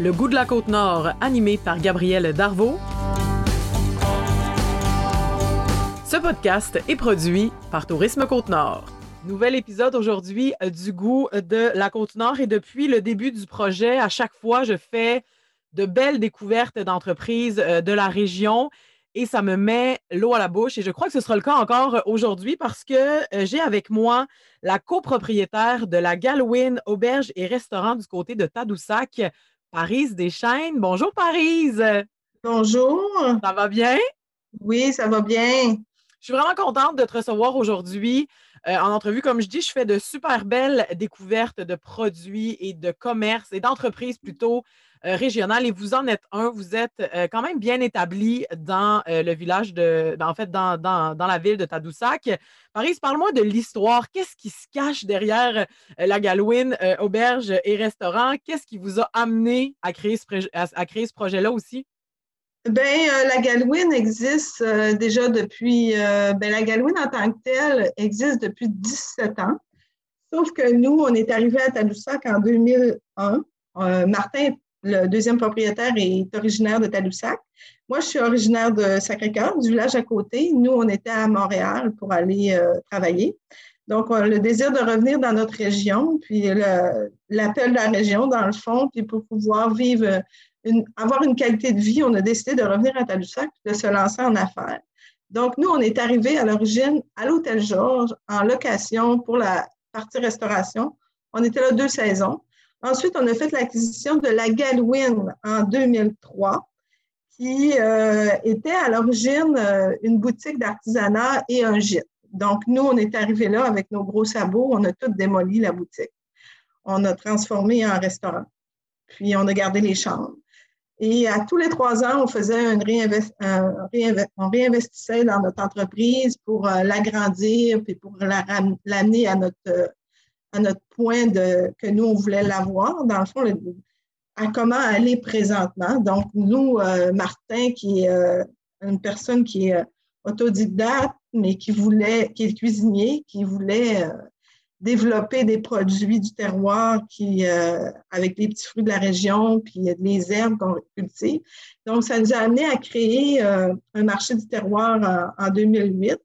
Le goût de la côte nord, animé par Gabriel Darvaux. Ce podcast est produit par Tourisme Côte-Nord. Nouvel épisode aujourd'hui euh, du goût de la Côte-Nord et depuis le début du projet, à chaque fois, je fais de belles découvertes d'entreprises euh, de la région et ça me met l'eau à la bouche. Et je crois que ce sera le cas encore aujourd'hui parce que euh, j'ai avec moi la copropriétaire de la Galwin Auberge et Restaurant du côté de Tadoussac, Paris Deschaines. Bonjour Paris. Bonjour. Ça va bien? Oui, ça va bien. Je suis vraiment contente de te recevoir aujourd'hui euh, en entrevue. Comme je dis, je fais de super belles découvertes de produits et de commerces et d'entreprises plutôt euh, régionales. Et vous en êtes un. Vous êtes euh, quand même bien établi dans le village de, ben, en fait, dans, dans, la ville de Tadoussac. Paris, parle-moi de l'histoire. Qu'est-ce qui se cache derrière la Galouine Auberge et Restaurant? Qu'est-ce qui vous a amené à créer ce, à créer ce projet-là aussi? Ben, euh, la Galouine existe euh, déjà depuis. Euh, ben, la Galouine en tant que telle existe depuis 17 ans. Sauf que nous, on est arrivé à Tadoussac en 2001. Martin, le deuxième propriétaire, est originaire de Tadoussac. Moi, je suis originaire de Sacré-Cœur, du village à côté. Nous, on était à Montréal pour aller travailler. Donc, le désir de revenir dans notre région, puis l'appel de la région, dans le fond, puis pour pouvoir vivre avoir une qualité de vie, on a décidé de revenir à Tadoussac de se lancer en affaires. Donc, nous, on est arrivé à l'origine à l'Hôtel Georges en location pour la partie restauration. On était là deux saisons. Ensuite, on a fait l'acquisition de la Galouine en 2003, qui euh, était à l'origine euh, une boutique d'artisanat et un gîte. Donc, nous, on est arrivé là avec nos gros sabots, on a tout démoli la boutique. On a transformé en restaurant. Puis, on a gardé les chambres. Et à tous les trois ans, on faisait un on réinvestissait dans notre entreprise pour euh, l'agrandir puis pour l'amener à notre, euh, à notre point de, que nous, on voulait l'avoir. Dans le fond, à comment aller présentement. Donc, nous, euh, Martin, qui est une personne qui est autodidacte, mais qui voulait, qui est cuisinier, qui voulait développer des produits du terroir qui, euh, avec les petits fruits de la région, puis les herbes qu'on cultive. Donc, ça nous a amené à créer euh, un marché du terroir en, 2008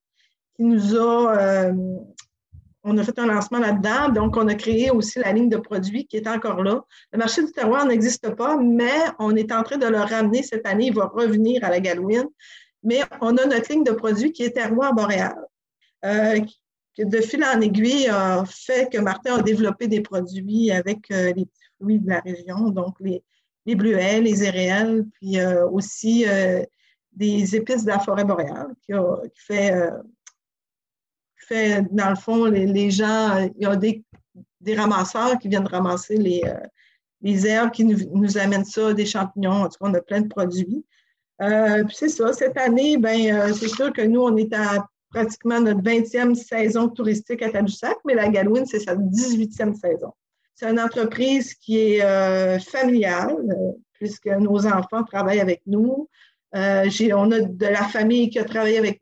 qui nous a, euh, on a fait un lancement là-dedans, donc on a créé aussi la ligne de produits qui est encore là. Le marché du terroir n'existe pas, mais on est en train de le ramener cette année, il va revenir à la Galouine, mais on a notre ligne de produits qui est terroir boréal, de fil en aiguille a fait que Martin a développé des produits avec euh, les petits fruits de la région, donc les, les bleuets, les éréales, puis euh, aussi euh, des épices de la forêt boréale qui, fait, fait, dans le fond, les, gens, il y a des, des, ramasseurs qui viennent ramasser les, les herbes qui nous, amènent ça, des champignons, en tout cas, on a plein de produits. c'est ça, cette année, ben, c'est sûr que nous, on est à pratiquement notre 20e saison touristique à Tadoussac, mais la Galouine, c'est sa 18e saison. C'est une entreprise qui est euh, familiale, euh, puisque nos enfants travaillent avec nous. Euh, on a de la famille qui a travaillé avec nous